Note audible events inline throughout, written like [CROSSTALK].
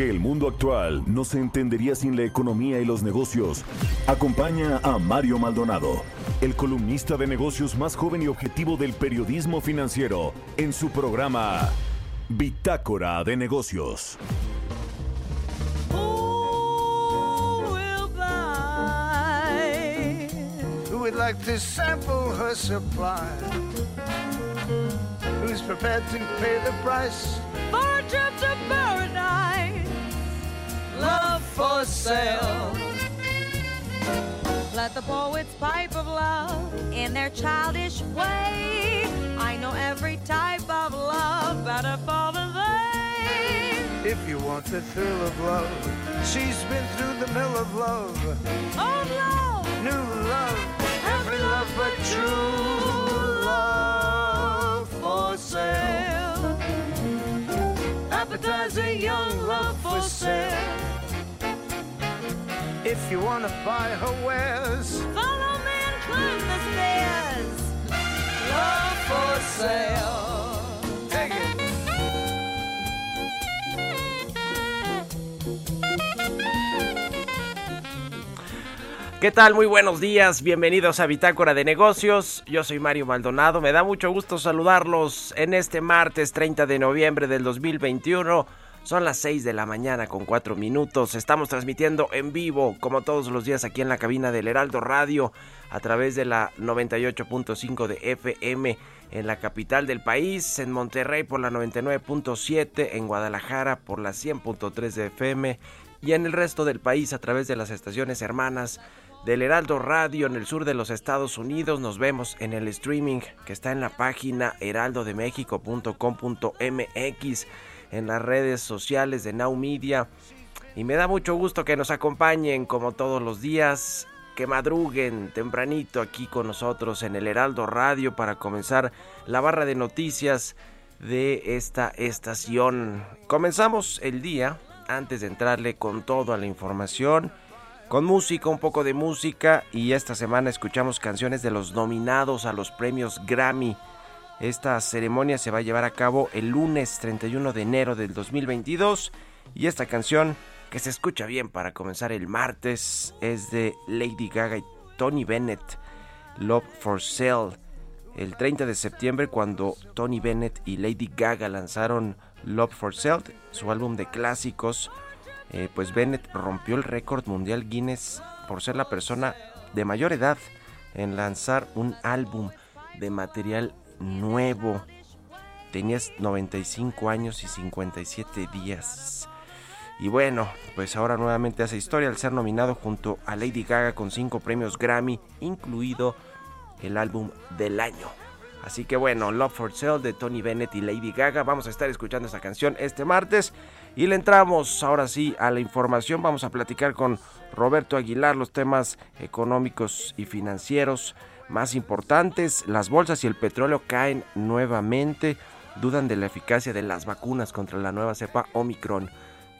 Porque el mundo actual no se entendería sin la economía y los negocios. Acompaña a Mario Maldonado, el columnista de negocios más joven y objetivo del periodismo financiero, en su programa Bitácora de Negocios. would like to sample her supply. Who's prepared to pay the price for a trip to paradise? Love for sale. Let the poets pipe of love in their childish way. I know every type of love better far than they. If you want the thrill of love, she's been through the mill of love. Old love, New love, every love but true love for sale. Appetizing young love for sale. If you wanna buy her wares, follow me and climb the stairs. love for sale. Take it. ¿Qué tal? Muy buenos días, bienvenidos a Bitácora de Negocios. Yo soy Mario Maldonado, me da mucho gusto saludarlos en este martes 30 de noviembre del 2021. Son las 6 de la mañana con 4 minutos. Estamos transmitiendo en vivo, como todos los días, aquí en la cabina del Heraldo Radio, a través de la 98.5 de FM en la capital del país, en Monterrey por la 99.7, en Guadalajara por la 100.3 de FM y en el resto del país a través de las estaciones hermanas del Heraldo Radio en el sur de los Estados Unidos. Nos vemos en el streaming que está en la página heraldodemexico.com.mx, en las redes sociales de Now Media. Y me da mucho gusto que nos acompañen como todos los días, que madruguen tempranito aquí con nosotros en el Heraldo Radio para comenzar la barra de noticias de esta estación. Comenzamos el día antes de entrarle con todo a la información con música, un poco de música y esta semana escuchamos canciones de los nominados a los premios Grammy. Esta ceremonia se va a llevar a cabo el lunes 31 de enero del 2022 y esta canción que se escucha bien para comenzar el martes es de Lady Gaga y Tony Bennett, Love for Sale. El 30 de septiembre cuando Tony Bennett y Lady Gaga lanzaron Love for Sale, su álbum de clásicos, eh, pues Bennett rompió el récord mundial Guinness por ser la persona de mayor edad en lanzar un álbum de material nuevo. Tenías 95 años y 57 días. Y bueno, pues ahora nuevamente hace historia al ser nominado junto a Lady Gaga con 5 premios Grammy, incluido el álbum del año. Así que bueno, Love for Sale de Tony Bennett y Lady Gaga. Vamos a estar escuchando esta canción este martes. Y le entramos ahora sí a la información. Vamos a platicar con Roberto Aguilar los temas económicos y financieros más importantes. Las bolsas y el petróleo caen nuevamente. Dudan de la eficacia de las vacunas contra la nueva cepa Omicron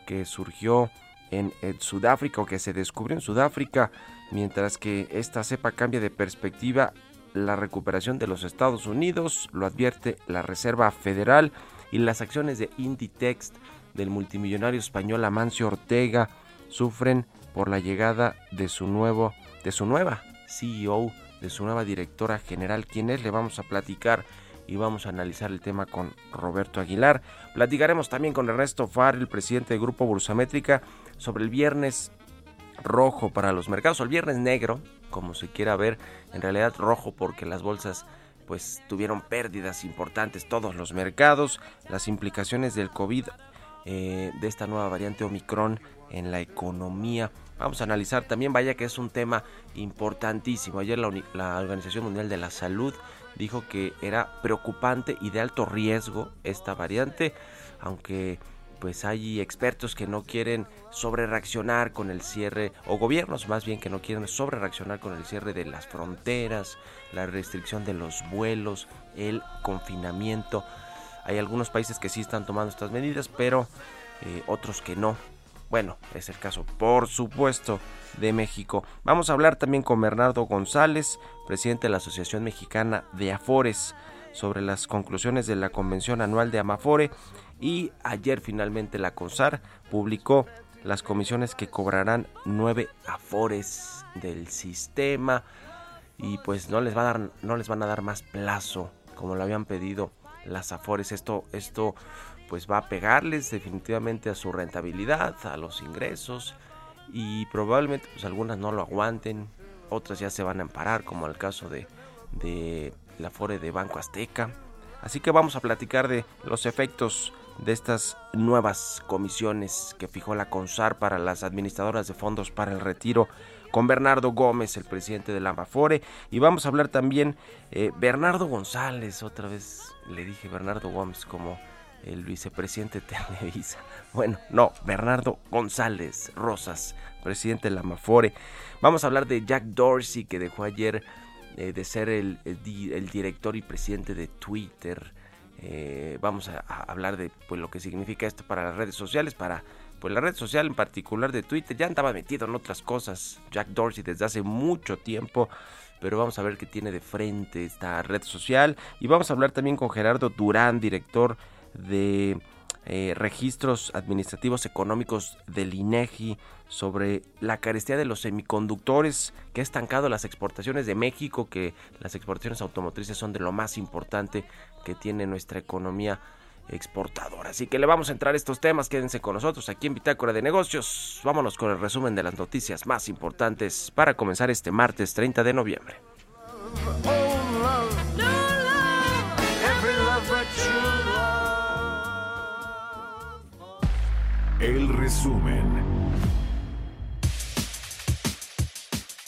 que surgió en, Sudáfrica o que se descubrió en Sudáfrica. Mientras que esta cepa cambia de perspectiva la recuperación de los Estados Unidos, lo advierte la Reserva Federal y las acciones de Inditex del multimillonario español Amancio Ortega sufren por la llegada de su nuevo de su nueva CEO, de su nueva directora general, quien es, le vamos a platicar y vamos a analizar el tema con Roberto Aguilar. Platicaremos también con Ernesto Far, el presidente del Grupo Bursamétrica, sobre el viernes rojo para los mercados, o el viernes negro, como se quiera ver, en realidad rojo porque las bolsas pues tuvieron pérdidas importantes todos los mercados, las implicaciones del COVID eh, de esta nueva variante Omicron en la economía. Vamos a analizar también, vaya que es un tema importantísimo. Ayer la, Organización Mundial de la Salud dijo que era preocupante y de alto riesgo esta variante, aunque pues hay expertos que no quieren sobre reaccionar con el cierre, o gobiernos más bien que no quieren sobre reaccionar con el cierre de las fronteras, la restricción de los vuelos, el confinamiento. Hay algunos países que sí están tomando estas medidas, pero eh, otros que no. Bueno, es el caso, por supuesto, de México. Vamos a hablar también con Bernardo González, presidente de la Asociación Mexicana de Afores, sobre las conclusiones de la Convención Anual de Amafore. Y ayer finalmente la CONSAR publicó las comisiones que cobrarán nueve Afores del sistema. Y pues no les, va a dar, no les van a dar más plazo, como lo habían pedido las Afores. Esto, esto pues va a pegarles definitivamente a su rentabilidad, a los ingresos y probablemente pues algunas no lo aguanten, otras ya se van a emparar como el caso de, de la Fore de Banco Azteca. Así que vamos a platicar de los efectos de estas nuevas comisiones que fijó la CONSAR para las administradoras de fondos para el retiro con Bernardo Gómez, el presidente de la Amafore, y vamos a hablar también eh, Bernardo González, otra vez le dije Bernardo Gómez como el vicepresidente de Televisa. [LAUGHS] Bueno, no, Bernardo González Rosas, presidente de la Mafore. Vamos a hablar de Jack Dorsey, que dejó ayer eh, de ser el, director y presidente de Twitter. Eh, vamos a, hablar de pues, lo que significa esto para las redes sociales, para pues, la red social en particular de Twitter. Ya andaba metido en otras cosas Jack Dorsey desde hace mucho tiempo pero vamos a ver qué tiene de frente esta red social. Y vamos a hablar también con Gerardo Durán, director de eh, registros administrativos económicos del INEGI sobre la carestía de los semiconductores que ha estancado las exportaciones de México, que las exportaciones automotrices son de lo más importante que tiene nuestra economía exportadora. Así que le vamos a entrar a estos temas, quédense con nosotros aquí en Bitácora de Negocios. Vámonos con el resumen de las noticias más importantes para comenzar este martes 30 de noviembre. El resumen.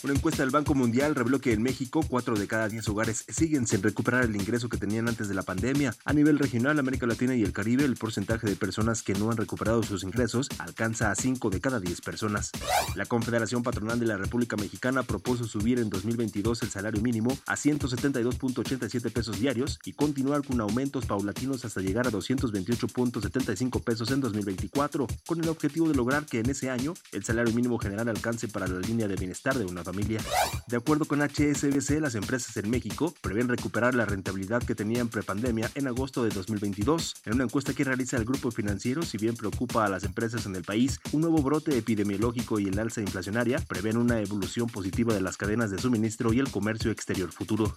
Una encuesta del Banco Mundial reveló que en México, 4 de cada 10 hogares siguen sin recuperar el ingreso que tenían antes de la pandemia. A nivel regional, América Latina y el Caribe, el porcentaje de personas que no han recuperado sus ingresos alcanza a 5 de cada 10 personas. La Confederación Patronal de la República Mexicana propuso subir en 2022 el salario mínimo a 172.87 pesos diarios y continuar con aumentos paulatinos hasta llegar a 228.75 pesos en 2024, con el objetivo de lograr que en ese año el salario mínimo general alcance para la línea de bienestar de una familia de acuerdo con HSBC, las empresas en México prevén recuperar la rentabilidad que tenían prepandemia en agosto de 2022. En una encuesta que realiza el grupo financiero, si bien preocupa a las empresas en el país, un nuevo brote epidemiológico y el alza inflacionaria prevén una evolución positiva de las cadenas de suministro y el comercio exterior futuro.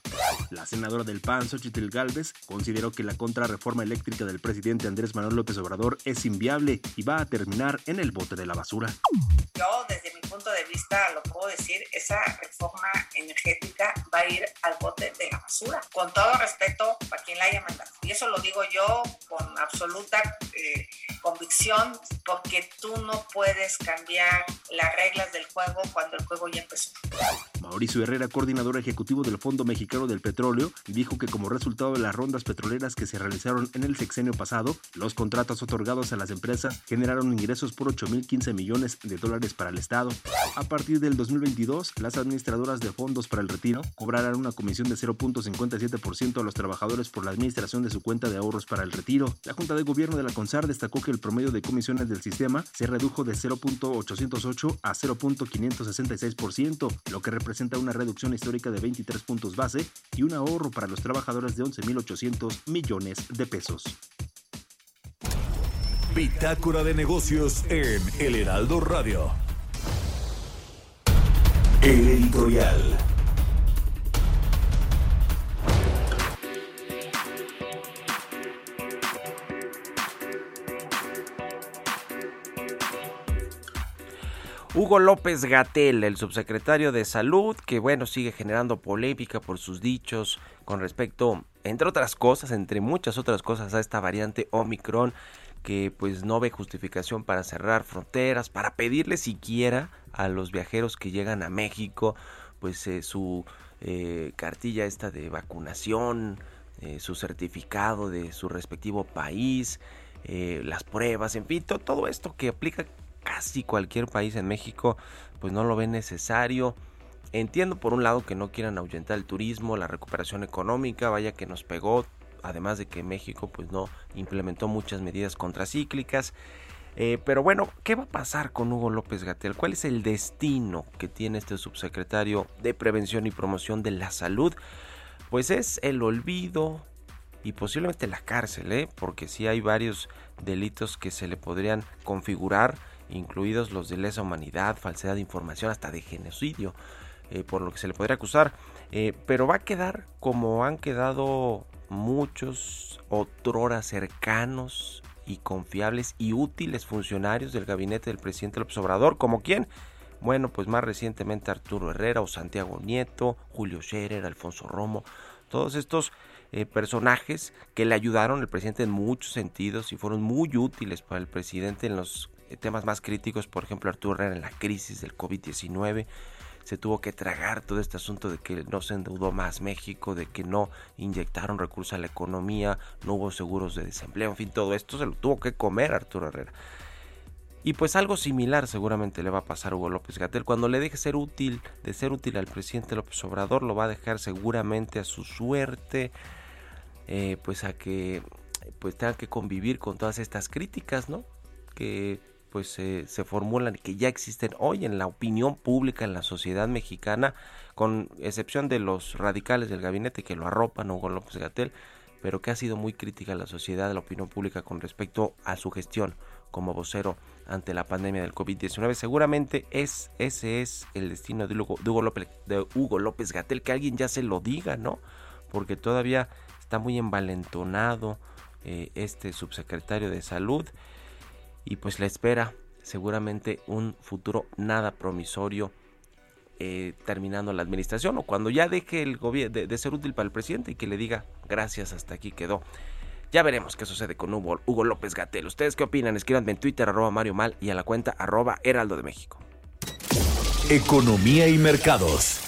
La senadora del PAN, Xochitl Galvez, consideró que la contrarreforma eléctrica del presidente Andrés Manuel López Obrador es inviable y va a terminar en el bote de la basura. Yo, desde mi punto de vista, lo puedo decir, esa reforma energética va a ir al bote de la basura, con todo respeto a quien la haya mandado. Y eso lo digo yo con absoluta eh, convicción, porque tú no puedes cambiar las reglas del juego cuando el juego ya empezó. Mauricio Herrera, coordinador ejecutivo del Fondo Mexicano del Petróleo, dijo que como resultado de las rondas petroleras que se realizaron en el sexenio pasado, los contratos otorgados a las empresas generaron ingresos por 8.015 millones de dólares para el Estado. A partir del 2022, las administradoras de fondos para el retiro cobrarán una comisión de 0.57% a los trabajadores por la administración de su cuenta de ahorros para el retiro. La Junta de Gobierno de la CONSAR destacó que el promedio de comisiones del sistema se redujo de 0.808 a 0.566%, lo que representa una reducción histórica de 23 puntos base y un ahorro para los trabajadores de 11.800 millones de pesos. Bitácora de negocios en El Heraldo Radio. Hugo López Gatel, el subsecretario de Salud, que bueno, sigue generando polémica por sus dichos con respecto, entre otras cosas, entre muchas otras cosas, a esta variante Omicron que pues no ve justificación para cerrar fronteras, para pedirle siquiera a los viajeros que llegan a México pues eh, su eh, cartilla esta de vacunación, eh, su certificado de su respectivo país, las pruebas, en fin, todo esto que aplica casi cualquier país en México, pues no lo ve necesario. Entiendo por un lado que no quieran ahuyentar el turismo, la recuperación económica, vaya que nos pegó, además de que México pues no implementó muchas medidas contracíclicas. Eh, pero bueno, ¿qué va a pasar con Hugo López Gatel? ¿Cuál es el destino que tiene este subsecretario de Prevención y Promoción de la Salud? Pues es el olvido y posiblemente la cárcel, ¿eh? porque sí hay varios delitos que se le podrían configurar, incluidos los de lesa humanidad, falsedad de información, hasta de genocidio, eh, por lo que se le podría acusar. Pero va a quedar como han quedado muchos otrora cercanos y confiables y útiles funcionarios del gabinete del presidente López Obrador, como quién? Bueno, pues más recientemente Arturo Herrera o Santiago Nieto, Julio Scherer, Alfonso Romo, todos estos eh, personajes que le ayudaron al presidente en muchos sentidos y fueron muy útiles para el presidente en los eh, temas más críticos, por ejemplo Arturo Herrera en la crisis del COVID-19, se tuvo que tragar todo este asunto de que no se endeudó más México, de que no inyectaron recursos a la economía, no hubo seguros de desempleo, en fin, todo esto se lo tuvo que comer Arturo Herrera. Y pues algo similar seguramente le va a pasar a Hugo López Gatel. Cuando le deje ser útil, de ser útil al presidente López Obrador, lo va a dejar seguramente a su suerte, eh, pues a que pues tenga que convivir con todas estas críticas, ¿no? Que pues se formulan que ya existen hoy en la opinión pública en la sociedad mexicana, con excepción de los radicales del gabinete que lo arropan, Hugo López Gatel, pero que ha sido muy crítica la sociedad, la opinión pública con respecto a su gestión como vocero ante la pandemia del COVID-19. Seguramente es, ese es el destino de Hugo, López, de Hugo López Gatel, que alguien ya se lo diga, ¿no? Porque todavía está muy envalentonado eh, este subsecretario de salud y pues le espera seguramente un futuro nada promisorio eh, terminando la administración o cuando ya deje el gobierno de, ser útil para el presidente y que le diga gracias hasta aquí quedó. Ya veremos qué sucede con Hugo, Hugo López Gatel. ¿Ustedes qué opinan? Escríbanme en Twitter arroba Mario Mal y a la cuenta arroba Heraldo de México. Economía y mercados.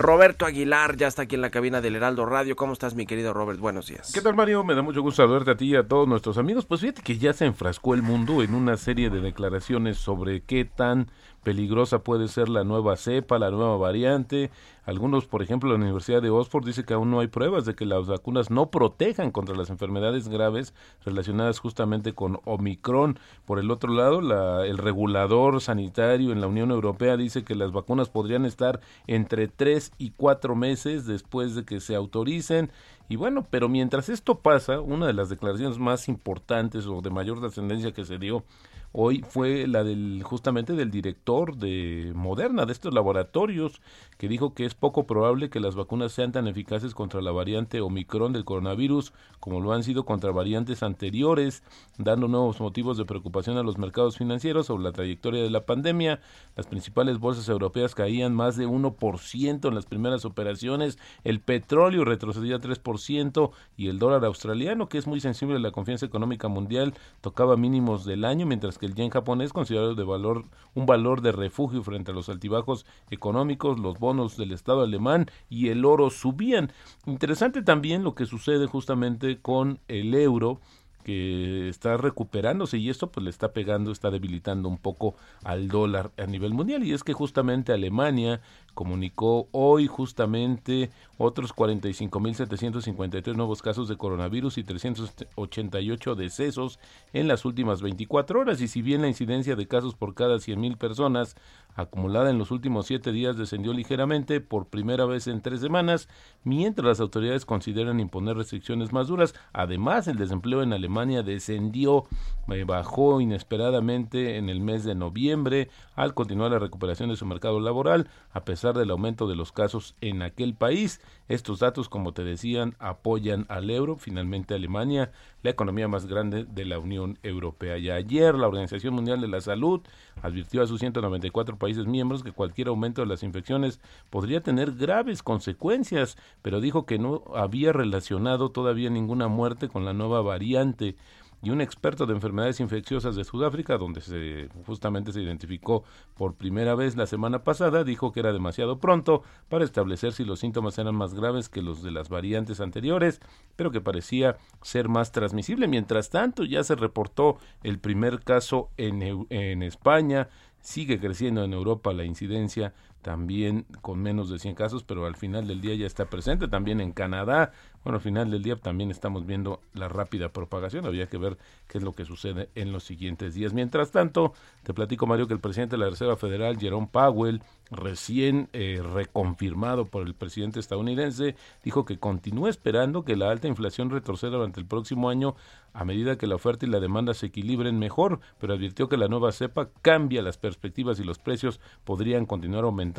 Roberto Aguilar ya está aquí en la cabina del Heraldo Radio. ¿Cómo estás, mi querido Robert? Buenos días. ¿Qué tal, Mario? Me da mucho gusto saludarte a ti y a todos nuestros amigos. Pues fíjate que ya se enfrascó el mundo en una serie de declaraciones sobre qué tan peligrosa puede ser la nueva cepa, la nueva variante. Algunos, por ejemplo, la Universidad de Oxford dice que aún no hay pruebas de que las vacunas no protejan contra las enfermedades graves relacionadas justamente con Omicron. Por el otro lado, la, el regulador sanitario en la Unión Europea dice que las vacunas podrían estar entre tres y cuatro meses después de que se autoricen. Y bueno, pero mientras esto pasa, una de las declaraciones más importantes o de mayor trascendencia que se dio hoy fue la del justamente del director de Moderna, de estos laboratorios, que dijo que es poco probable que las vacunas sean tan eficaces contra la variante Omicron del coronavirus como lo han sido contra variantes anteriores, dando nuevos motivos de preocupación a los mercados financieros sobre la trayectoria de la pandemia. Las principales bolsas europeas caían más de 1% en las primeras operaciones, el petróleo retrocedía 3% y el dólar australiano, que es muy sensible a la confianza económica mundial, tocaba mínimos del año, mientras que el yen japonés considerado de valor un valor de refugio frente a los altibajos económicos, los bonos del Estado alemán y el oro subían. Interesante también lo que sucede justamente con el euro que está recuperándose y esto pues le está pegando, está debilitando un poco al dólar a nivel mundial y es que justamente Alemania comunicó hoy justamente otros 45.753 nuevos casos de coronavirus y 388 decesos en las últimas 24 horas. Y si bien la incidencia de casos por cada 100.000 personas acumulada en los últimos siete días descendió ligeramente por primera vez en tres semanas, mientras las autoridades consideran imponer restricciones más duras. Además, el desempleo en Alemania descendió, eh, bajó inesperadamente en el mes de noviembre al continuar la recuperación de su mercado laboral, a pesar del aumento de los casos en aquel país. Estos datos, como te decían, apoyan al euro. Finalmente, Alemania, la economía más grande de la Unión Europea. Y ayer, la Organización Mundial de la Salud advirtió a sus 194 países miembros que cualquier aumento de las infecciones podría tener graves consecuencias, pero dijo que no había relacionado todavía ninguna muerte con la nueva variante y un experto de enfermedades infecciosas de Sudáfrica, donde se justamente se identificó por primera vez la semana pasada, dijo que era demasiado pronto para establecer si los síntomas eran más graves que los de las variantes anteriores, pero que parecía ser más transmisible. Mientras tanto, ya se reportó el primer caso en, en España, sigue creciendo en Europa la incidencia también con menos de 100 casos, pero al final del día ya está presente también en Canadá. Bueno, al final del día también estamos viendo la rápida propagación. Había que ver qué es lo que sucede en los siguientes días. Mientras tanto, te platico, Mario, que el presidente de la Reserva Federal, Jerome Powell, recién eh, reconfirmado por el presidente estadounidense, dijo que continúa esperando que la alta inflación retroceda durante el próximo año a medida que la oferta y la demanda se equilibren mejor, pero advirtió que la nueva cepa cambia las perspectivas y los precios podrían continuar aumentando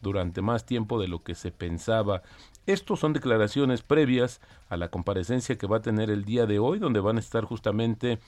durante más tiempo de lo que se pensaba. Estos son declaraciones previas a la comparecencia que va a tener el día de hoy, donde van a estar justamente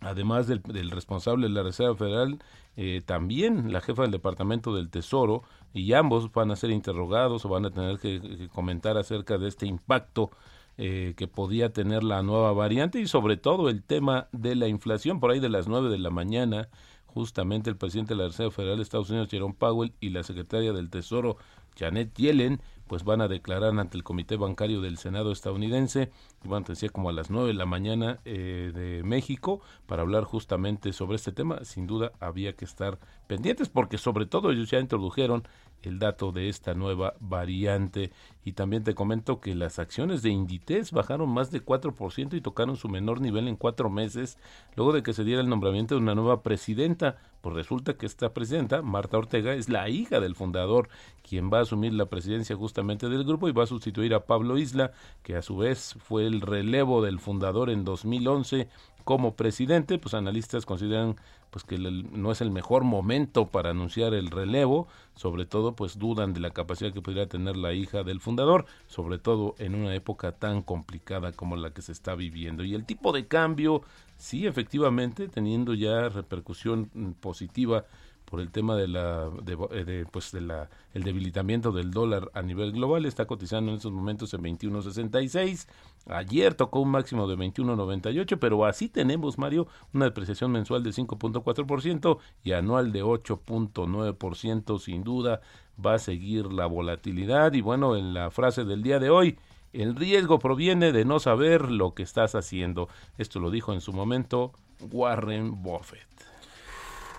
además del, responsable de la Reserva Federal, eh, también la jefa del Departamento del Tesoro, y ambos van a ser interrogados o van a tener que, comentar acerca de este impacto eh, que podía tener la nueva variante y sobre todo el tema de la inflación. Por ahí de las nueve de la mañana, justamente el presidente de la Reserva Federal de Estados Unidos, Jerome Powell, y la secretaria del Tesoro, Janet Yellen, pues van a declarar ante el Comité Bancario del Senado estadounidense, y van a decir como a las 9 de la mañana eh, de México, para hablar justamente sobre este tema. Sin duda había que estar pendientes, porque sobre todo ellos ya introdujeron el dato de esta nueva variante. Y también te comento que las acciones de Inditex bajaron más de 4% y tocaron su menor nivel en cuatro meses, luego de que se diera el nombramiento de una nueva presidenta. Pues resulta que esta presidenta, Marta Ortega, es la hija del fundador, quien va a asumir la presidencia justamente del grupo y va a sustituir a Pablo Isla, que a su vez fue el relevo del fundador en 2011 como presidente, pues analistas consideran pues que no es el mejor momento para anunciar el relevo, sobre todo pues dudan de la capacidad que podría tener la hija del fundador, sobre todo en una época tan complicada como la que se está viviendo. Y el tipo de cambio, sí, efectivamente, teniendo ya repercusión positiva por el tema de la eh, de, pues de la el debilitamiento del dólar a nivel global está cotizando en estos momentos en 21.66 ayer tocó un máximo de 21.98 pero así tenemos Mario una depreciación mensual de 5.4% y anual de 8.9% sin duda va a seguir la volatilidad. Y bueno en la frase del día de hoy el riesgo proviene de no saber lo que estás haciendo. Esto lo dijo en su momento Warren Buffett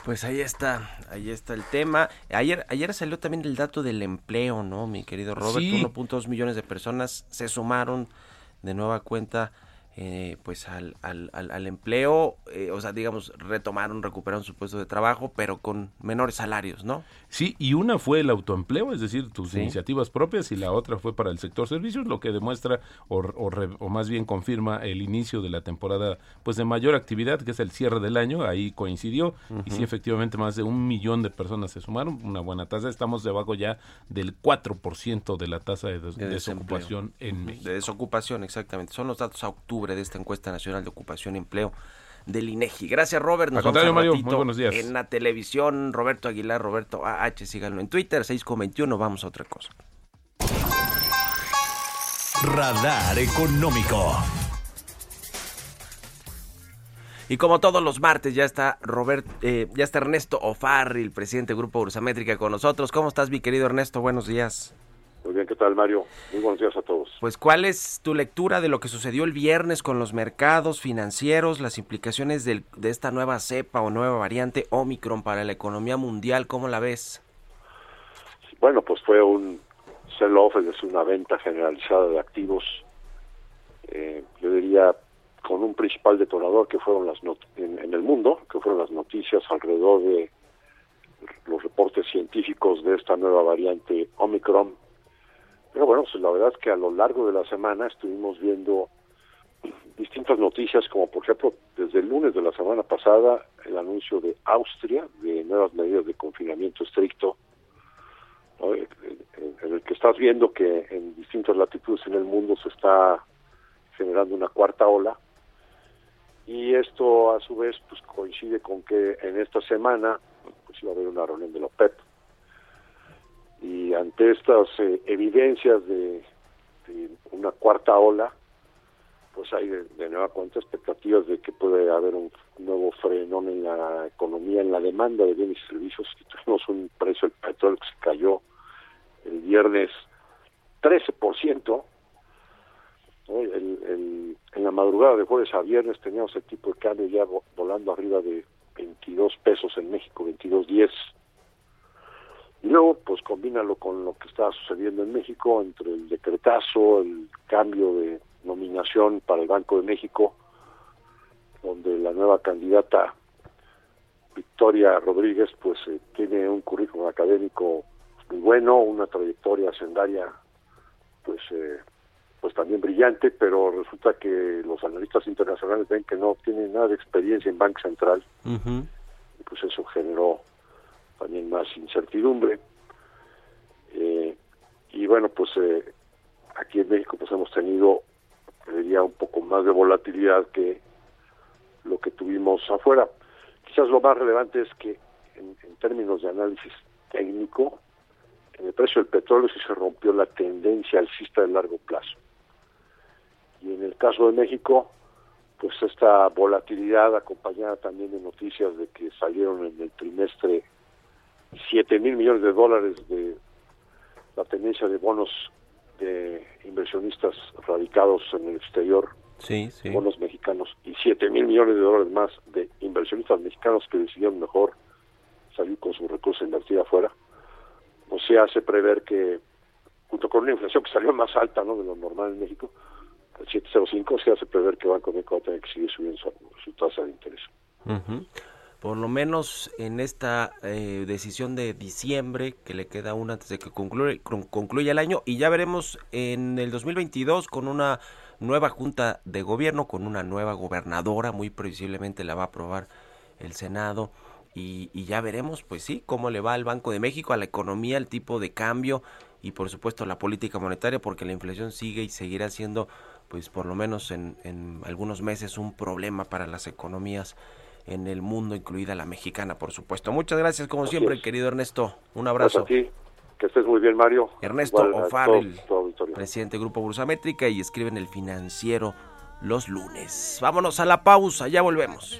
pues ahí está, ahí está el tema. Ayer, ayer salió también el dato del empleo, ¿no, mi querido Robert? 1.2 millones de personas se sumaron de nueva cuenta eh, pues al, al, al, empleo, eh, o sea, digamos, retomaron, recuperaron su puesto de trabajo, pero con menores salarios, ¿no? Sí, y una fue el autoempleo, es decir, tus iniciativas propias, y la otra fue para el sector servicios, lo que demuestra o, o, más bien confirma el inicio de la temporada pues de mayor actividad, que es el cierre del año, ahí coincidió, y sí, efectivamente, más de un millón de personas se sumaron, una buena tasa, estamos debajo ya del 4% de la tasa de, desocupación en México. De desocupación, exactamente, son los datos a octubre de esta encuesta nacional de ocupación y empleo del INEGI. Gracias, Robert. Nos vemos Mario, muy buenos días. En la televisión, Roberto Aguilar, Roberto AH, síganlo en Twitter, 621, vamos a otra cosa. Radar Económico. Y como todos los martes ya está Robert, eh, ya está Ernesto Ofarri, el presidente del Grupo Ursamétrica con nosotros. ¿Cómo estás, mi querido Ernesto? Buenos días. Muy bien, ¿qué tal Mario? Muy buenos días a todos. Pues ¿cuál es tu lectura de lo que sucedió el viernes con los mercados financieros, las implicaciones de esta nueva cepa o nueva variante Omicron para la economía mundial? ¿Cómo la ves? Bueno, pues fue un sell-off, es decir, una venta generalizada de activos, eh, yo diría con un principal detonador que fueron las en, en el mundo, que fueron las noticias alrededor de los reportes científicos de esta nueva variante Omicron pero bueno, pues la verdad es que a lo largo de la semana estuvimos viendo distintas noticias, como por ejemplo, desde el lunes de la semana pasada, el anuncio de Austria de nuevas medidas de confinamiento estricto, en el que estás viendo que en distintas latitudes en el mundo se está generando una cuarta ola, y esto a su vez pues coincide con que en esta semana pues iba a haber una reunión de la OPEP ante estas eh, evidencias de, una cuarta ola, pues hay de, nueva cuenta expectativas de que puede haber un nuevo frenón en la economía, en la demanda de bienes y servicios. Tenemos un precio del petróleo que se cayó el viernes 13%. El, en la madrugada de jueves a viernes teníamos el tipo de cambio ya volando arriba de 22 pesos en México, 22.10. Y luego, pues combínalo con lo que está sucediendo en México, entre el decretazo, el cambio de nominación para el Banco de México, donde la nueva candidata Victoria Rodríguez pues eh, tiene un currículum académico muy bueno, una trayectoria hacendaria pues eh, pues también brillante, pero resulta que los analistas internacionales ven que no tiene nada de experiencia en Banco Central, y pues eso generó también más incertidumbre. Eh, y bueno, pues aquí en México pues hemos tenido diría un poco más de volatilidad que lo que tuvimos afuera. Quizás lo más relevante es que en, términos de análisis técnico, en el precio del petróleo sí se rompió la tendencia alcista de largo plazo. Y en el caso de México, pues esta volatilidad acompañada también de noticias de que salieron en el trimestre 7 mil millones de dólares de la tendencia de bonos de inversionistas radicados en el exterior, sí, sí. bonos mexicanos, y 7 mil millones de dólares más de inversionistas mexicanos que decidieron mejor salir con sus recursos invertir afuera, pues se hace prever que, junto con una inflación que salió más alta ¿no? de lo normal en México, el 705, se hace prever que Banco de México va a tener que seguir subiendo su, tasa de interés por lo menos en esta eh, decisión de diciembre, que le queda una antes de que concluya, concluya el año, y ya veremos en el 2022 con una nueva junta de gobierno, con una nueva gobernadora, muy previsiblemente la va a aprobar el Senado. Y, ya veremos, pues sí, cómo le va al Banco de México, a la economía, el tipo de cambio y por supuesto la política monetaria, porque la inflación sigue y seguirá siendo, pues por lo menos en, en algunos meses, un problema para las economías en el mundo, incluida la mexicana, por supuesto. Muchas gracias, como siempre, querido Ernesto. Un abrazo. Gracias Que estés muy bien, Mario. Ernesto Ofar, presidente del Grupo Bursamétrica y escribe en El Financiero los lunes. Vámonos a la pausa, ya volvemos.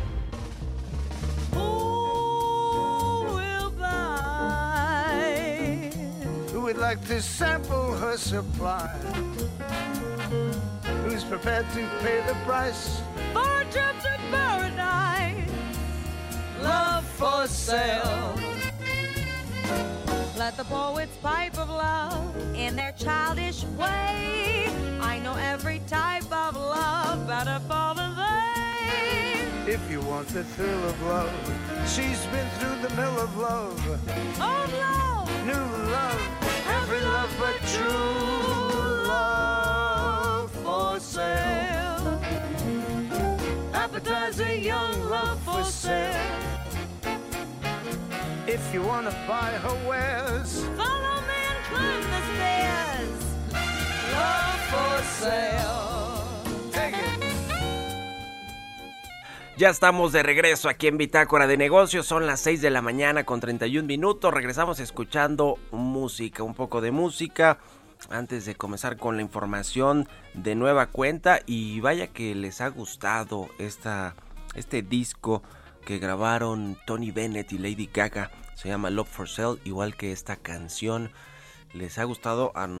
Like to sample her supply. Who's prepared to pay the price for a trip to paradise? Love for sale. Let the poets pipe of love in their childish way. I know every type of love better far than they. If you want the thrill of love, she's been through the mill of love. Oh, love, new love every love but true love for sale. Appetizing young love for sale. If you want to buy her wares, follow me and climb the stairs. Love for sale. Ya estamos de regreso aquí en Bitácora de Negocios. Son las 6 de la mañana con 31 minutos. Regresamos escuchando música, un poco de música. Antes de comenzar con la información de nueva cuenta. Y vaya que les ha gustado esta, este disco que grabaron Tony Bennett y Lady Gaga. Se llama Love for Sale, igual que esta canción. Les ha gustado a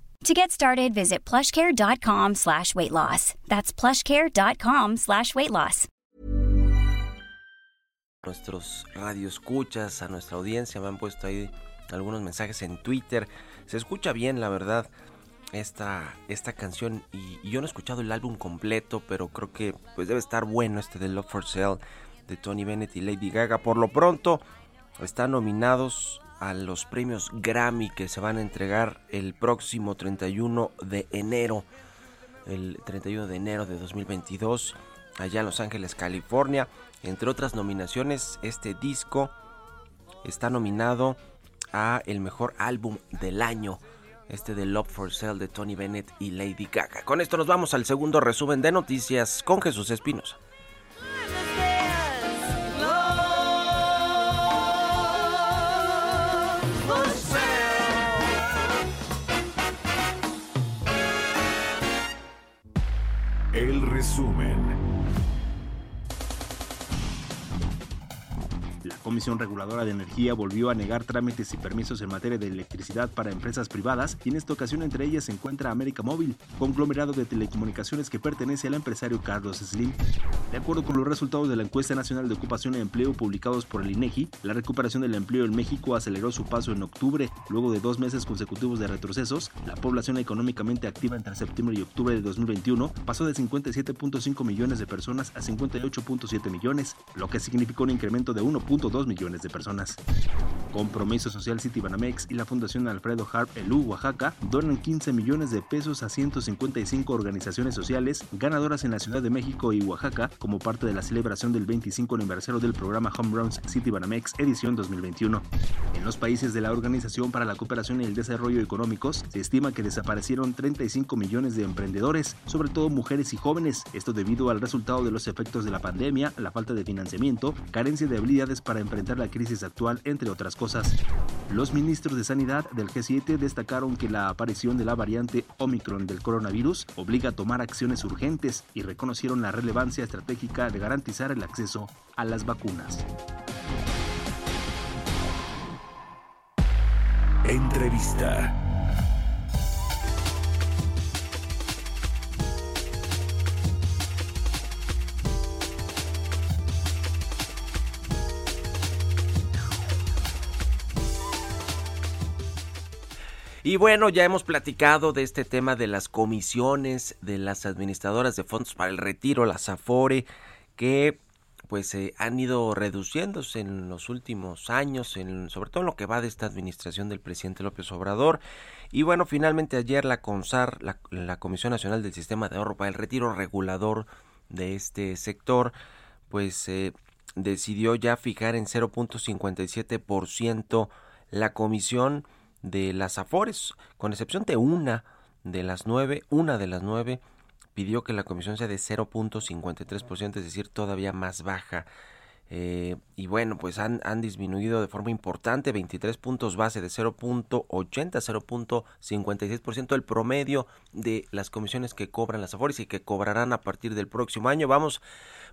To get started, visit plushcare.com slash weight loss. That's plushcare.com slash weight loss. nuestros radioescuchas, a nuestra audiencia. Me han puesto ahí algunos mensajes en Twitter. Se escucha bien, la verdad, esta, esta canción. Y, yo no he escuchado el álbum completo, pero creo que pues debe estar bueno este de Love for Sale de Tony Bennett y Lady Gaga. Por lo pronto, están nominados a los premios Grammy que se van a entregar el próximo 31 de enero. El 31 de enero de 2022, allá en Los Ángeles, California. Entre otras nominaciones, este disco está nominado a el mejor álbum del año, este de Love for Sale de Tony Bennett y Lady Gaga. Con esto nos vamos al segundo resumen de noticias con Jesús Espinosa. El resumen. Comisión Reguladora de Energía volvió a negar trámites y permisos en materia de electricidad para empresas privadas y en esta ocasión entre ellas se encuentra América Móvil, conglomerado de telecomunicaciones que pertenece al empresario Carlos Slim. De acuerdo con los resultados de la encuesta nacional de ocupación y empleo publicados por el INEGI, la recuperación del empleo en México aceleró su paso en octubre. Luego de dos meses consecutivos de retrocesos, la población económicamente activa entre septiembre y octubre de 2021 pasó de 57.5 millones de personas a 58.7 millones, lo que significó un incremento de 1.2 2 millones de personas. Compromiso Social City Banamex y la Fundación Alfredo Harp Elú Oaxaca donan 15 millones de pesos a 155 organizaciones sociales ganadoras en la Ciudad de México y Oaxaca como parte de la celebración del 25 aniversario del programa Home Runs City Banamex edición 2021. En los países de la Organización para la Cooperación y el Desarrollo Económicos se estima que desaparecieron 35 millones de emprendedores, sobre todo mujeres y jóvenes, esto debido al resultado de los efectos de la pandemia, la falta de financiamiento, carencia de habilidades para enfrentar la crisis actual, entre otras cosas. Los ministros de Sanidad del G7 destacaron que la aparición de la variante Omicron del coronavirus obliga a tomar acciones urgentes y reconocieron la relevancia estratégica de garantizar el acceso a las vacunas. Entrevista. Y bueno, ya hemos platicado de este tema de las comisiones de las administradoras de fondos para el retiro, las AFORE, que pues se han ido reduciéndose en los últimos años, en, sobre todo en lo que va de esta administración del presidente López Obrador. Y bueno, finalmente ayer la CONSAR, la, Comisión Nacional del Sistema de Ahorro para el Retiro Regulador de este sector, pues eh, decidió ya fijar en 0.57% la comisión de las Afores, con excepción de una de las nueve, una de las nueve pidió que la comisión sea de 0.53%, es decir, todavía más baja. Eh, y bueno, pues han, han, disminuido de forma importante, 23 puntos base de 0.80 0.56% el promedio de las comisiones que cobran las Afores y que cobrarán a partir del próximo año. Vamos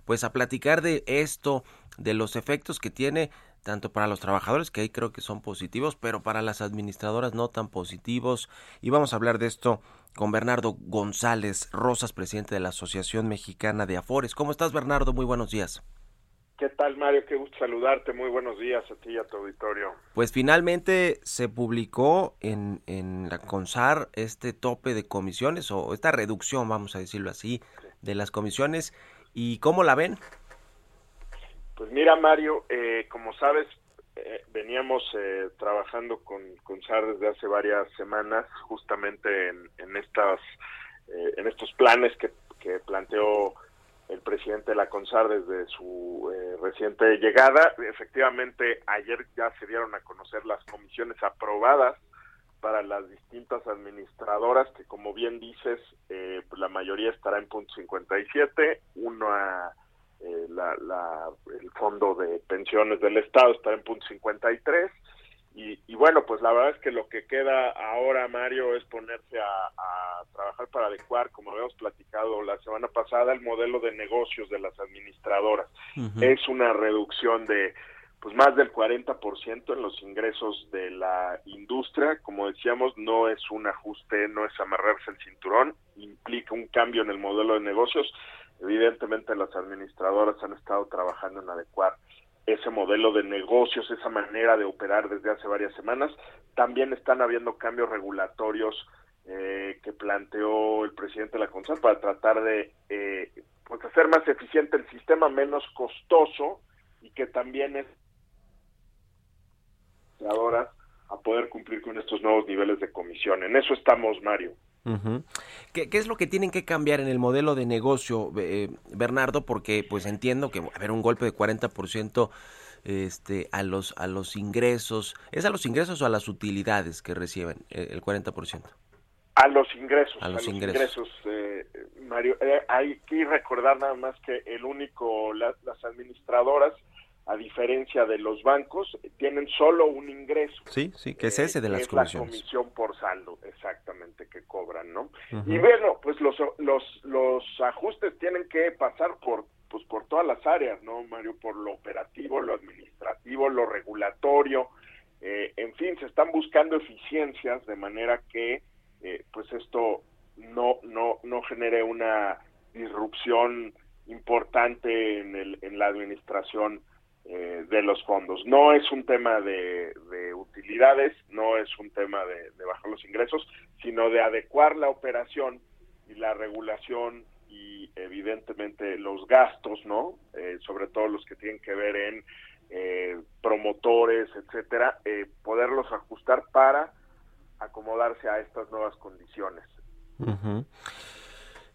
pues a platicar de esto, de los efectos que tiene tanto para los trabajadores, que ahí creo que son positivos, pero para las administradoras no tan positivos. Y vamos a hablar de esto con Bernardo González Rosas, presidente de la Asociación Mexicana de Afores. ¿Cómo estás, Bernardo? Muy buenos días. ¿Qué tal, Mario? Qué gusto saludarte. Muy buenos días a ti y a tu auditorio. Pues finalmente se publicó en, en la CONSAR este tope de comisiones, o esta reducción, vamos a decirlo así, de las comisiones. ¿Y cómo la ven? Pues mira, Mario, eh, como sabes, eh, veníamos eh, trabajando con, con SAR desde hace varias semanas, justamente en, en estas en estos planes que, que, planteó el presidente de la CONSAR desde su reciente llegada. Efectivamente, ayer ya se dieron a conocer las comisiones aprobadas para las distintas administradoras, que como bien dices, pues la mayoría estará en punto 57, una eh, la, el fondo de pensiones del Estado está en punto 53 y, y bueno, pues la verdad es que lo que queda ahora, Mario, es ponerse a, trabajar para adecuar, como habíamos platicado la semana pasada, el modelo de negocios de las administradoras. Es una reducción de pues más del 40% en los ingresos de la industria. Como decíamos, no es un ajuste, no es amarrarse el cinturón, implica un cambio en el modelo de negocios Evidentemente las administradoras han estado trabajando en adecuar ese modelo de negocios, esa manera de operar desde hace varias semanas. También están habiendo cambios regulatorios eh, que planteó el presidente de la CONSAR para tratar de eh, pues hacer más eficiente el sistema, menos costoso y que también es a poder cumplir con estos nuevos niveles de comisión. En eso estamos, Mario. ¿Qué, es lo que tienen que cambiar en el modelo de negocio, eh, Bernardo? Porque pues entiendo que va a haber un golpe de 40% este, a, los, a los ingresos. ¿Es a los ingresos o a las utilidades que reciben eh, el 40%? A los ingresos. A los, ingresos. Eh, Mario. hay que recordar nada más que el único, las administradoras a diferencia de los bancos, tienen solo un ingreso. Sí, sí, que es ese de las es la comisión por saldo, exactamente, que cobran, ¿no? Y bueno, pues los, los, los ajustes tienen que pasar por pues por todas las áreas, ¿no, Mario? Por lo operativo, lo administrativo, lo regulatorio, eh, en fin, se están buscando eficiencias de manera que eh, pues esto no, no, no genere una disrupción importante en, el, en la administración eh, de los fondos. No es un tema de, utilidades, no es un tema de, bajar los ingresos, sino de adecuar la operación y la regulación y evidentemente los gastos, ¿no? Eh, sobre todo los que tienen que ver en eh, promotores, etcétera, poderlos ajustar para acomodarse a estas nuevas condiciones.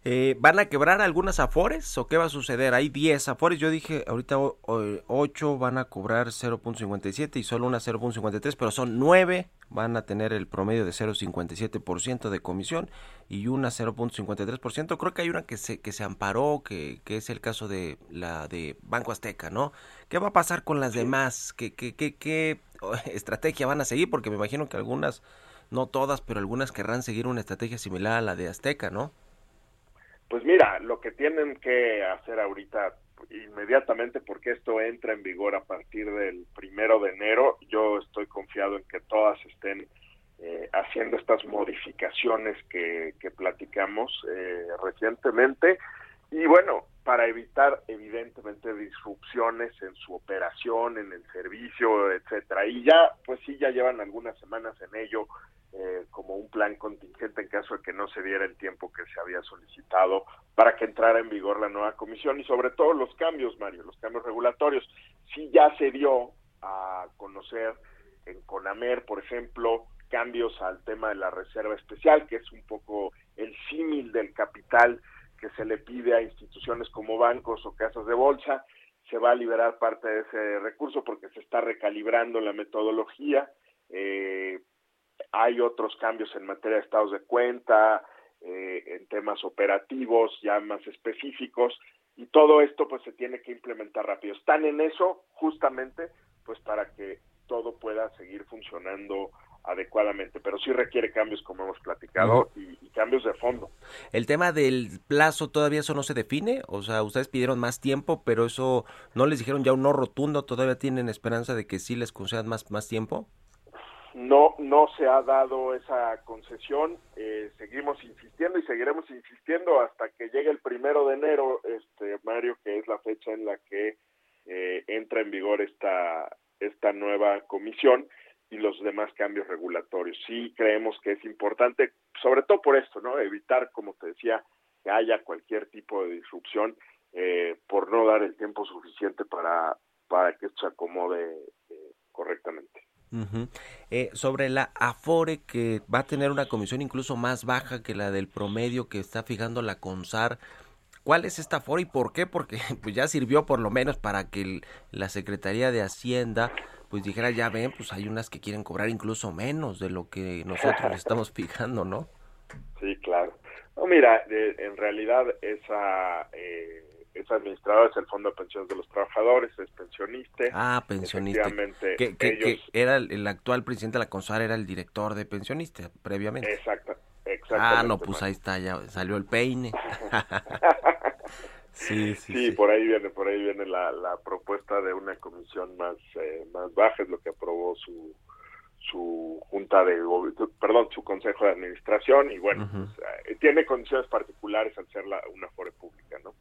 Eh, ¿Van a quebrar algunas afores o qué va a suceder? Hay 10 afores, yo dije ahorita 8 van a cobrar 0.57 y solo una 0.53, pero son 9 van a tener el promedio de 0.57% de comisión y una 0.53%. Creo que hay una que se, que se amparó, que, que, es el caso de la de Banco Azteca, ¿no? ¿Qué va a pasar con las demás? ¿Qué, qué, qué, qué [LAUGHS] estrategia van a seguir? Porque me imagino que algunas, no todas, pero algunas querrán seguir una estrategia similar a la de Azteca, ¿no? Pues mira, lo que tienen que hacer ahorita inmediatamente porque esto entra en vigor a partir del primero de enero, yo estoy confiado en que todas estén eh, haciendo estas modificaciones que, que platicamos eh, recientemente y bueno, para evitar evidentemente disrupciones en su operación, en el servicio, etcétera. Y ya, pues sí, ya llevan algunas semanas en ello, eh, como un plan contingente en caso de que no se diera el tiempo que se había solicitado para que entrara en vigor la nueva comisión y sobre todo los cambios, Mario, los cambios regulatorios. Sí ya se dio a conocer en CONAMER, por ejemplo, cambios al tema de la reserva especial, que es un poco el símil del capital que se le pide a instituciones como bancos o casas de bolsa. Se va a liberar parte de ese recurso porque se está recalibrando la metodología. Eh, hay otros cambios en materia de estados de cuenta, eh, en temas operativos ya más específicos y todo esto pues se tiene que implementar rápido. Están en eso justamente pues para que todo pueda seguir funcionando adecuadamente, pero sí requiere cambios como hemos platicado y, y, cambios de fondo. El tema del plazo todavía eso no se define, o sea, ustedes pidieron más tiempo, pero eso no les dijeron ya un no rotundo, todavía tienen esperanza de que sí les concedan más más tiempo no no se ha dado esa concesión. Eh, seguimos insistiendo y seguiremos insistiendo hasta que llegue el primero de enero este Mario que es la fecha en la que eh, entra en vigor esta esta nueva comisión y los demás cambios regulatorios sí creemos que es importante sobre todo por esto no evitar como te decía que haya cualquier tipo de disrupción eh, por no dar el tiempo suficiente para para que esto se acomode correctamente eh, sobre la Afore, que va a tener una comisión incluso más baja que la del promedio que está fijando la CONSAR. ¿Cuál es esta Afore y por qué? Porque [LAUGHS] pues ya sirvió por lo menos para que la Secretaría de Hacienda pues dijera, ya ven, pues hay unas que quieren cobrar incluso menos de lo que nosotros estamos [LAUGHS] fijando, ¿no? Sí, claro. No, mira, en realidad esa eh, es administrador, es el Fondo de Pensiones de los Trabajadores, es pensionista. Ah, pensionista. Que, era el, actual presidente de la CONSAR, era el director de pensionista previamente. Exacto, Ah, no, pues ahí está, ya salió el peine. [LAUGHS] sí, sí, sí, por ahí viene, por ahí viene la, la propuesta de una comisión más, eh, más baja, es lo que aprobó su su junta de perdón su consejo de administración y bueno pues, eh, tiene condiciones particulares al ser la, una fore pública no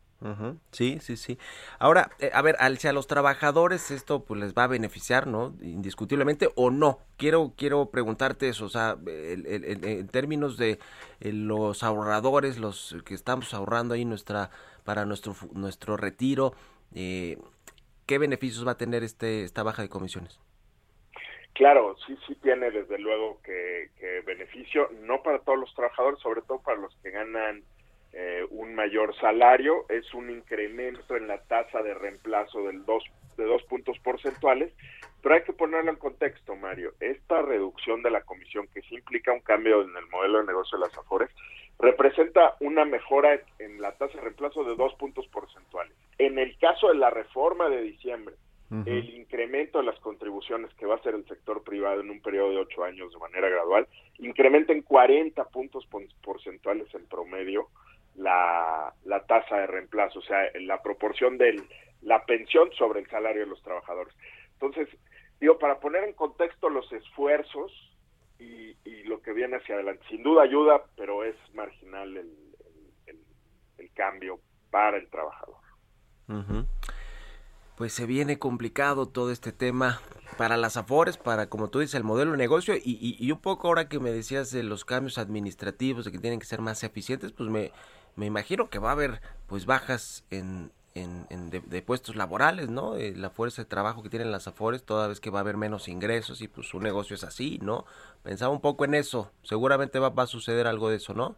Sí, sí, sí. Ahora, eh, a ver, al, si a los trabajadores esto pues les va a beneficiar, ¿no? Indiscutiblemente o no. Quiero quiero preguntarte eso, o sea, en términos de eh, los ahorradores, los que estamos ahorrando ahí nuestra para nuestro nuestro retiro, eh, ¿qué beneficios va a tener este esta baja de comisiones? Claro, sí, sí tiene desde luego que, que beneficio, no para todos los trabajadores, sobre todo para los que ganan eh, un mayor salario, es un incremento en la tasa de reemplazo del dos, de dos puntos porcentuales, pero hay que ponerlo en contexto, Mario. Esta reducción de la comisión, que sí implica un cambio en el modelo de negocio de las AFORES, representa una mejora en la tasa de reemplazo de dos puntos porcentuales. En el caso de la reforma de diciembre, el incremento de las contribuciones que va a hacer el sector privado en un periodo de ocho años de manera gradual, incrementa en 40 puntos porcentuales en promedio la, la tasa de reemplazo, o sea, la proporción de la pensión sobre el salario de los trabajadores. Entonces, digo, para poner en contexto los esfuerzos y, lo que viene hacia adelante, sin duda ayuda, pero es marginal el, el, cambio para el trabajador. Pues se viene complicado todo este tema para las afores, para, como tú dices, el modelo de negocio y, y un poco ahora que me decías de los cambios administrativos, de que tienen que ser más eficientes, pues me, me imagino que va a haber pues bajas en, en, de, puestos laborales, ¿no? Eh, la fuerza de trabajo que tienen las Afores, toda vez que va a haber menos ingresos y pues su negocio es así, ¿no? Pensaba un poco en eso, seguramente va, va a suceder algo de eso, ¿no?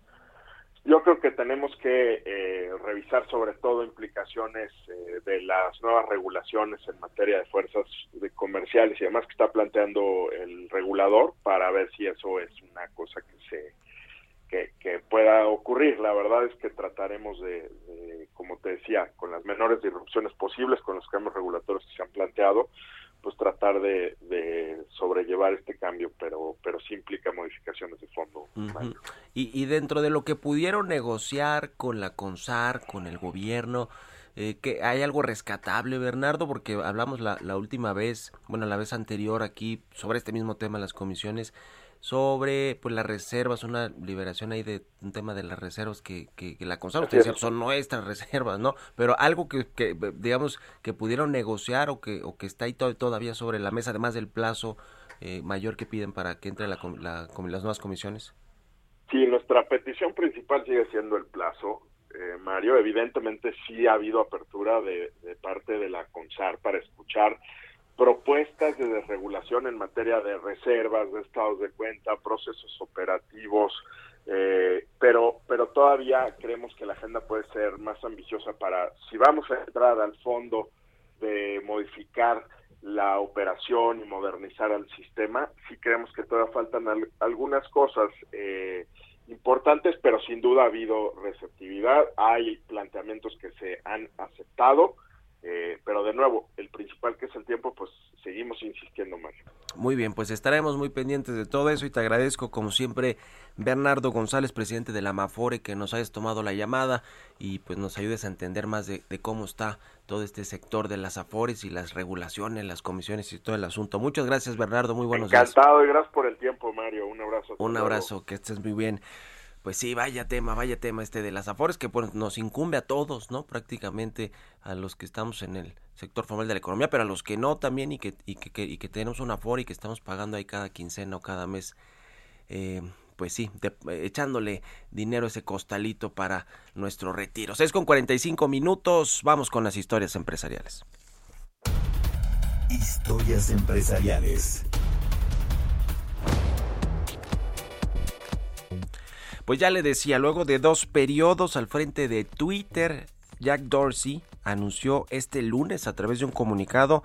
Yo creo que tenemos que eh, revisar sobre todo implicaciones eh, de las nuevas regulaciones en materia de fuerzas de comerciales y demás que está planteando el regulador para ver si eso es una cosa que se que, pueda ocurrir. La verdad es que trataremos de, como te decía, con las menores disrupciones posibles, con los cambios regulatorios que se han planteado, pues tratar de, sobrellevar este cambio, pero, pero sí implica modificaciones de fondo. y, y dentro de lo que pudieron negociar con la CONSAR, con el gobierno, eh, que hay algo rescatable, Bernardo, porque hablamos la, la última vez, bueno, la vez anterior aquí sobre este mismo tema, las comisiones, sobre pues las reservas, una liberación ahí de un tema de las reservas que, que, la conserva, usted decía, son nuestras reservas, ¿no? Pero algo que, que, digamos que pudieron negociar o que, o que está ahí todavía sobre la mesa, además del plazo eh, mayor que piden para que entre la, la, las nuevas comisiones. Sí, nuestra petición principal sigue siendo el plazo. Eh, Mario, evidentemente sí ha habido apertura de, de parte de la CONSAR para escuchar propuestas de desregulación en materia de reservas, de estados de cuenta, procesos operativos, eh, pero, pero todavía creemos que la agenda puede ser más ambiciosa para, si vamos a entrar al fondo de modificar la operación y modernizar el sistema, sí creemos que todavía faltan algunas cosas eh, importantes, pero sin duda ha habido receptividad, hay planteamientos que se han aceptado, eh, pero de nuevo, el principal que es el tiempo, pues seguimos insistiendo más. Muy bien, pues estaremos muy pendientes de todo eso y te agradezco como siempre Bernardo González, presidente de la Mafore, que nos hayas tomado la llamada y pues nos ayudes a entender más de, cómo está todo este sector de las Afores y las regulaciones, las comisiones y todo el asunto. Muchas gracias Bernardo, muy buenos días. Encantado y gracias por el tiempo Mario, un abrazo. Un abrazo, que estés muy bien. Pues sí, vaya tema, vaya tema este de las afores que pues, nos incumbe a todos, ¿no? Prácticamente a los que estamos en el sector formal de la economía, pero a los que no también y que, y que, y que tenemos una afore y que estamos pagando ahí cada quincena o cada mes. Eh, pues sí, echándole dinero ese costalito para nuestro retiro. 6 con 45 minutos, vamos con las historias empresariales. Historias empresariales. Pues ya le decía, luego de dos periodos al frente de Twitter, Jack Dorsey anunció este lunes a través de un comunicado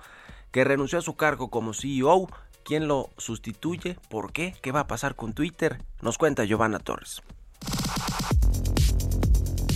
que renunció a su cargo como CEO. ¿Quién lo sustituye? ¿Por qué? ¿Qué va a pasar con Twitter? Nos cuenta Giovanna Torres.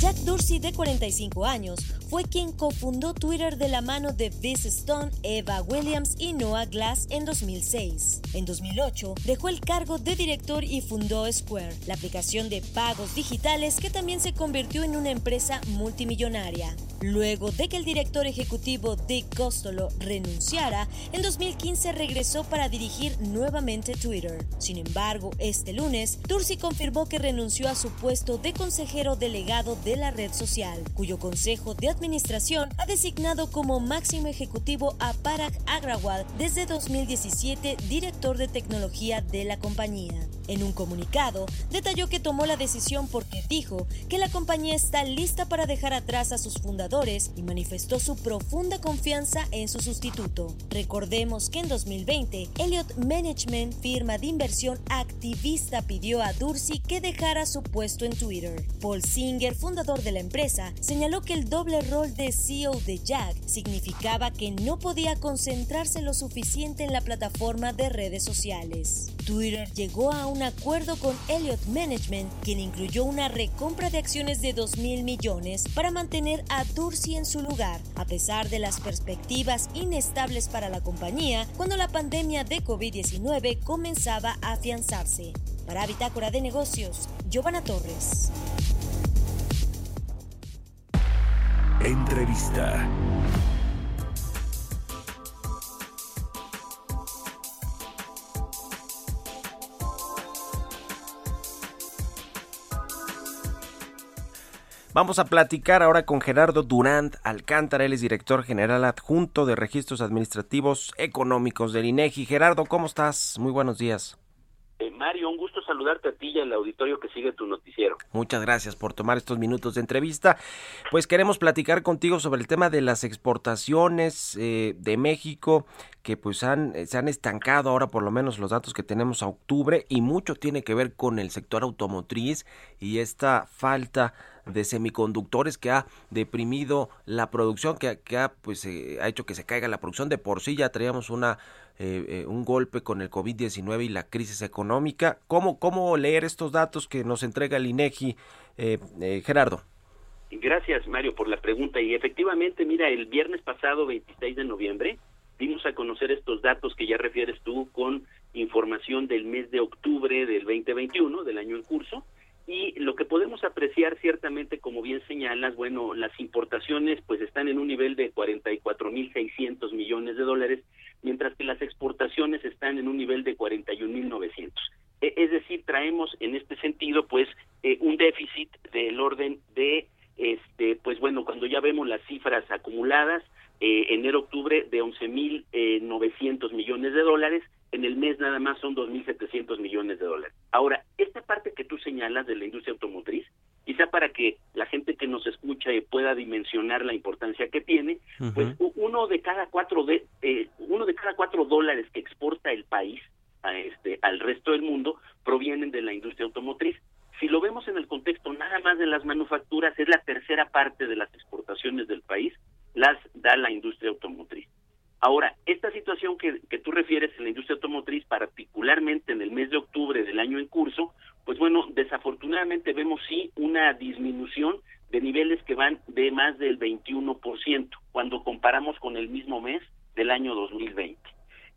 Jack Dorsey, de 45 años, fue quien cofundó Twitter de la mano de Biz Stone, Eva Williams y Noah Glass en 2006. En 2008, dejó el cargo de director y fundó Square, la aplicación de pagos digitales que también se convirtió en una empresa multimillonaria. Luego de que el director ejecutivo Dick Costolo renunciara, en 2015 regresó para dirigir nuevamente Twitter. Sin embargo, este lunes, Tursi confirmó que renunció a su puesto de consejero delegado de la red social, cuyo consejo de administración ha designado como máximo ejecutivo a Parag Agrawal desde 2017, director de tecnología de la compañía. En un comunicado, detalló que tomó la decisión porque dijo que la compañía está lista para dejar atrás a sus fundadores y manifestó su profunda confianza en su sustituto. Recordemos que en 2020, Elliott Management, firma de inversión activista, pidió a Dursi que dejara su puesto en Twitter. Paul Singer, fundador de la empresa, señaló que el doble rol de CEO de Jack significaba que no podía concentrarse lo suficiente en la plataforma de redes sociales. Twitter llegó a un acuerdo con Elliott Management, quien incluyó una recompra de acciones de 2 mil millones para mantener a Dursi en su lugar, a pesar de las perspectivas inestables para la compañía cuando la pandemia de COVID-19 comenzaba a afianzarse. Para Bitácora de Negocios, Giovanna Torres. Entrevista. Vamos a platicar ahora con Gerardo Durant Alcántara, él es director general adjunto de Registros Administrativos Económicos del INEGI. Gerardo, ¿cómo estás? Muy buenos días. Mario, un gusto saludarte a ti y al auditorio que sigue tu noticiero. Muchas gracias por tomar estos minutos de entrevista. Pues queremos platicar contigo sobre el tema de las exportaciones eh, de México que pues han, eh, se han estancado ahora por lo menos los datos que tenemos a octubre y mucho tiene que ver con el sector automotriz y esta falta de semiconductores que ha deprimido la producción, que, que ha, pues, eh, ha hecho que se caiga la producción. De por sí ya traíamos una, eh, eh, un golpe con el COVID-19 y la crisis económica. ¿Cómo, ¿Cómo leer estos datos que nos entrega el INEGI, Gerardo? Gracias, Mario, por la pregunta. Y efectivamente, mira, el viernes pasado, 26 de noviembre, dimos a conocer estos datos que ya refieres tú con información del mes de octubre del 2021, del año en curso, y lo que podemos apreciar ciertamente, como bien señalas, bueno, las importaciones pues están en un nivel de 44.600 millones de dólares, mientras que las exportaciones están en un nivel de 41.900. E, es decir, traemos en este sentido pues eh, un déficit del orden de este pues bueno, cuando ya vemos las cifras acumuladas, eh, enero-octubre de 11.900 eh, millones de dólares, en el mes nada más son 2.700 millones de dólares. Ahora, esta parte que tú señalas de la industria automotriz, quizá para que la gente que nos escucha pueda dimensionar la importancia que tiene, pues uno de cada cuatro de eh, dólares que exporta el país a este al resto del mundo provienen de la industria automotriz. Si lo vemos en el contexto nada más de las manufacturas, es la tercera parte de las exportaciones del país las da la industria automotriz. Ahora, esta situación que, que, tú refieres en la industria automotriz, particularmente en el mes de octubre del año en curso, pues bueno, desafortunadamente vemos sí una disminución de niveles que van de más del 21% cuando comparamos con el mismo mes del año 2020.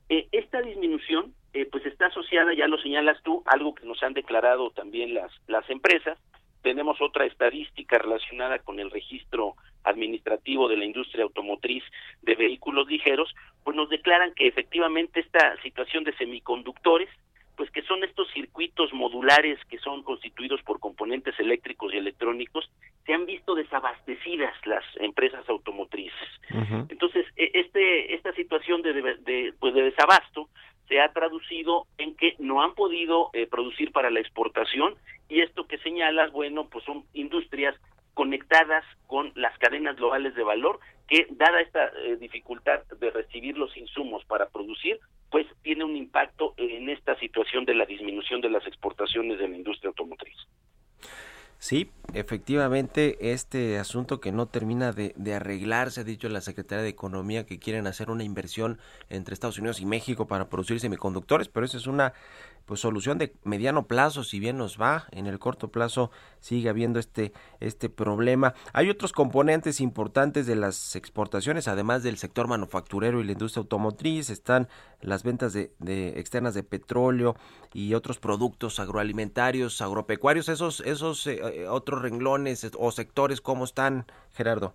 Eh, esta disminución eh, pues está asociada, ya lo señalas tú, algo que nos han declarado también las, las empresas, tenemos otra estadística relacionada con el registro administrativo de la industria automotriz de vehículos ligeros, pues nos declaran que efectivamente esta situación de semiconductores, pues que son estos circuitos modulares que son constituidos por componentes eléctricos y electrónicos, se han visto desabastecidas las empresas automotrices. Entonces, e, este esta situación de, de, pues de desabasto se ha traducido en que no han podido eh, producir para la exportación y esto que señalas, bueno, pues son industrias conectadas con las cadenas globales de valor que dada esta eh, dificultad de recibir los insumos para producir, pues tiene un impacto en esta situación de la disminución de las exportaciones de la industria automotriz. Sí, efectivamente, este asunto que no termina de, arreglarse, ha dicho la Secretaría de Economía que quieren hacer una inversión entre Estados Unidos y México para producir semiconductores, pero esa es una pues solución de mediano plazo, si bien nos va, en el corto plazo sigue habiendo este, este problema. Hay otros componentes importantes de las exportaciones, además del sector manufacturero y la industria automotriz, están las ventas de, externas de petróleo y otros productos agroalimentarios, agropecuarios, esos, esos eh, otros renglones o sectores, ¿cómo están, Gerardo?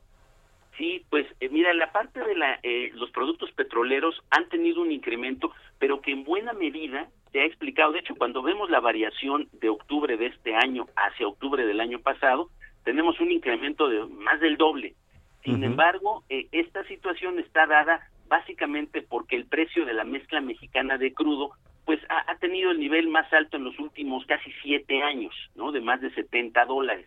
Sí, pues eh, mira, la parte de la, eh, los productos petroleros han tenido un incremento, pero que en buena medida se ha explicado. De hecho, cuando vemos la variación de octubre de este año hacia octubre del año pasado, tenemos un incremento de más del doble. Sin embargo, eh, esta situación está dada básicamente porque el precio de la mezcla mexicana de crudo pues ha, tenido el nivel más alto en los últimos casi siete años, ¿no? De más de 70 dólares.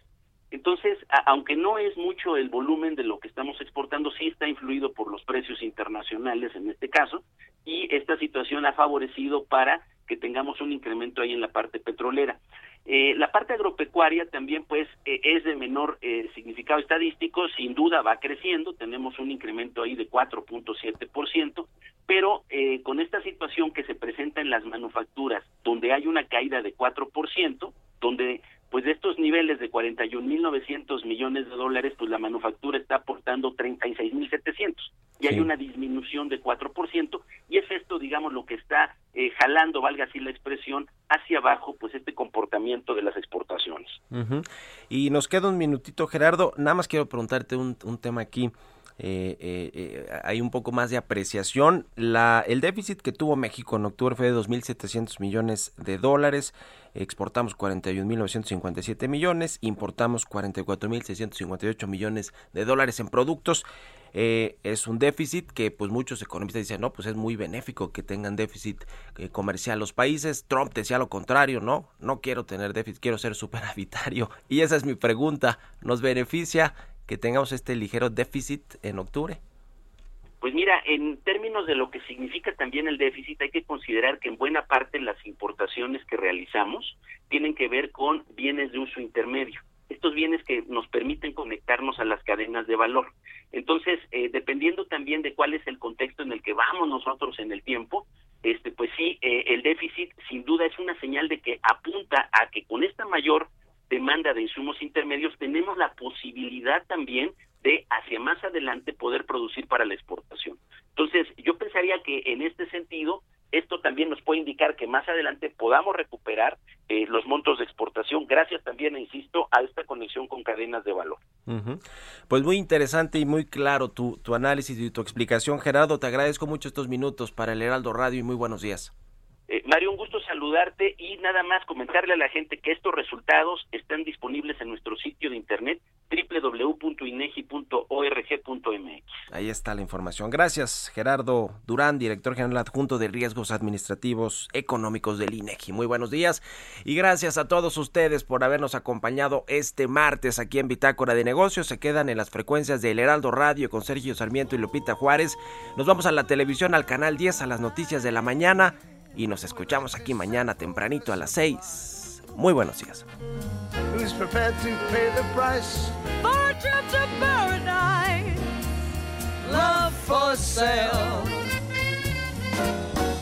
Entonces, aunque no es mucho el volumen de lo que estamos exportando, sí está influido por los precios internacionales en este caso, y esta situación ha favorecido para que tengamos un incremento ahí en la parte petrolera. Eh, la parte agropecuaria también pues eh, es de menor eh, significado estadístico, sin duda va creciendo, tenemos un incremento ahí de 4.7%, pero eh, con esta situación que se presenta en las manufacturas, donde hay una caída de 4%, donde pues de estos niveles de 41.900 millones de dólares, pues la manufactura está aportando 36.700 y hay una disminución de 4% y es esto, digamos, lo que está jalando, valga así la expresión, hacia abajo, pues este comportamiento de las exportaciones. Y nos queda un minutito, Gerardo, nada más quiero preguntarte un, tema aquí. Eh, eh, eh, hay un poco más de apreciación. La, el déficit que tuvo México en octubre fue de 2.700 millones de dólares. Exportamos 41.957 millones, importamos 44.658 millones de dólares en productos. Eh, es un déficit que pues muchos economistas dicen, no, pues es muy benéfico que tengan déficit eh, comercial los países. Trump decía lo contrario, no, no quiero tener déficit, quiero ser [LAUGHS] superavitario. Y esa es mi pregunta, ¿nos beneficia que tengamos este ligero déficit en octubre? Pues mira, en términos de lo que significa también el déficit, hay que considerar que en buena parte las importaciones que realizamos tienen que ver con bienes de uso intermedio. Estos bienes que nos permiten conectarnos a las cadenas de valor. Entonces, eh, dependiendo también de cuál es el contexto en el que vamos nosotros en el tiempo, este, pues sí, eh, el déficit sin duda es una señal de que apunta a que con esta mayor demanda de insumos intermedios tenemos la posibilidad también de hacia más adelante poder producir para la exportación. Entonces, yo pensaría que en este sentido, esto también nos puede indicar que más adelante podamos recuperar eh, los montos de exportación, gracias también, insisto, a esta conexión con cadenas de valor. Pues muy interesante y muy claro tu, tu análisis y tu explicación, Gerardo. Te agradezco mucho estos minutos para el Heraldo Radio y muy buenos días. Eh, Mario, un gusto saludarte y nada más comentarle a la gente que estos resultados están disponibles en nuestro sitio de internet www.inegi.org.mx. Ahí está la información. Gracias, Gerardo Durán, director general adjunto de Riesgos Administrativos Económicos del INEGI. Muy buenos días y gracias a todos ustedes por habernos acompañado este martes aquí en Bitácora de Negocios. Se quedan en las frecuencias del Heraldo Radio con Sergio Sarmiento y Lupita Juárez. Nos vamos a la televisión, al canal 10, a las noticias de la mañana y nos escuchamos aquí mañana tempranito a las 6. Muy buenos días. Who's prepared to pay the price For a trip to paradise, love for sale.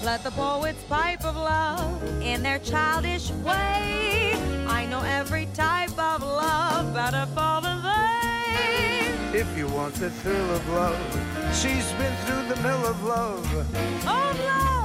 Let the poets pipe of love in their childish way. I know every type of love better far than they. If you want the thrill of love, she's been through the mill of love. Oh, love,